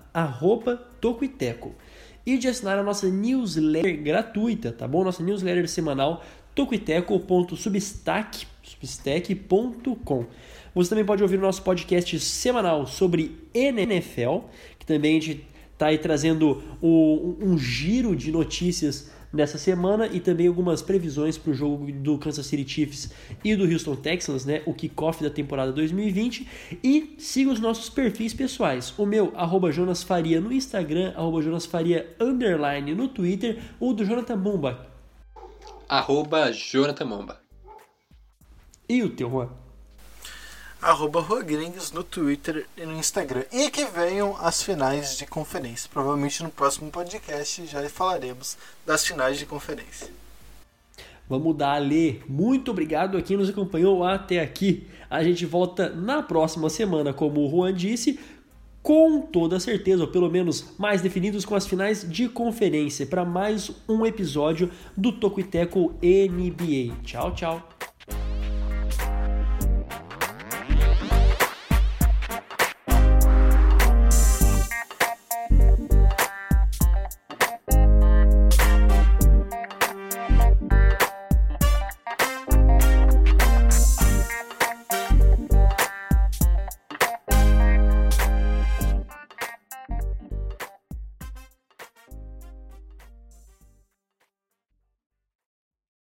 E de assinar a nossa newsletter gratuita, tá bom? Nossa newsletter semanal toquiteco.substack.com. Você também pode ouvir o nosso podcast semanal sobre NFL, que também a gente tá aí trazendo o, um giro de notícias nessa semana e também algumas previsões para o jogo do Kansas City Chiefs e do Houston Texans, né, o kickoff da temporada 2020. E siga os nossos perfis pessoais. O meu, arroba Jonas Faria no Instagram, arroba Jonas Faria underline no Twitter, o do Jonathan Momba. Arroba Jonathan Momba. E o teu, Juan? Arroba Rogrinhos no Twitter e no Instagram. E que venham as finais de conferência. Provavelmente no próximo podcast já falaremos das finais de conferência. Vamos dar ali. Muito obrigado a quem nos acompanhou até aqui. A gente volta na próxima semana, como o Juan disse, com toda certeza, ou pelo menos mais definidos com as finais de conferência, para mais um episódio do Toco Teco NBA. Tchau, tchau.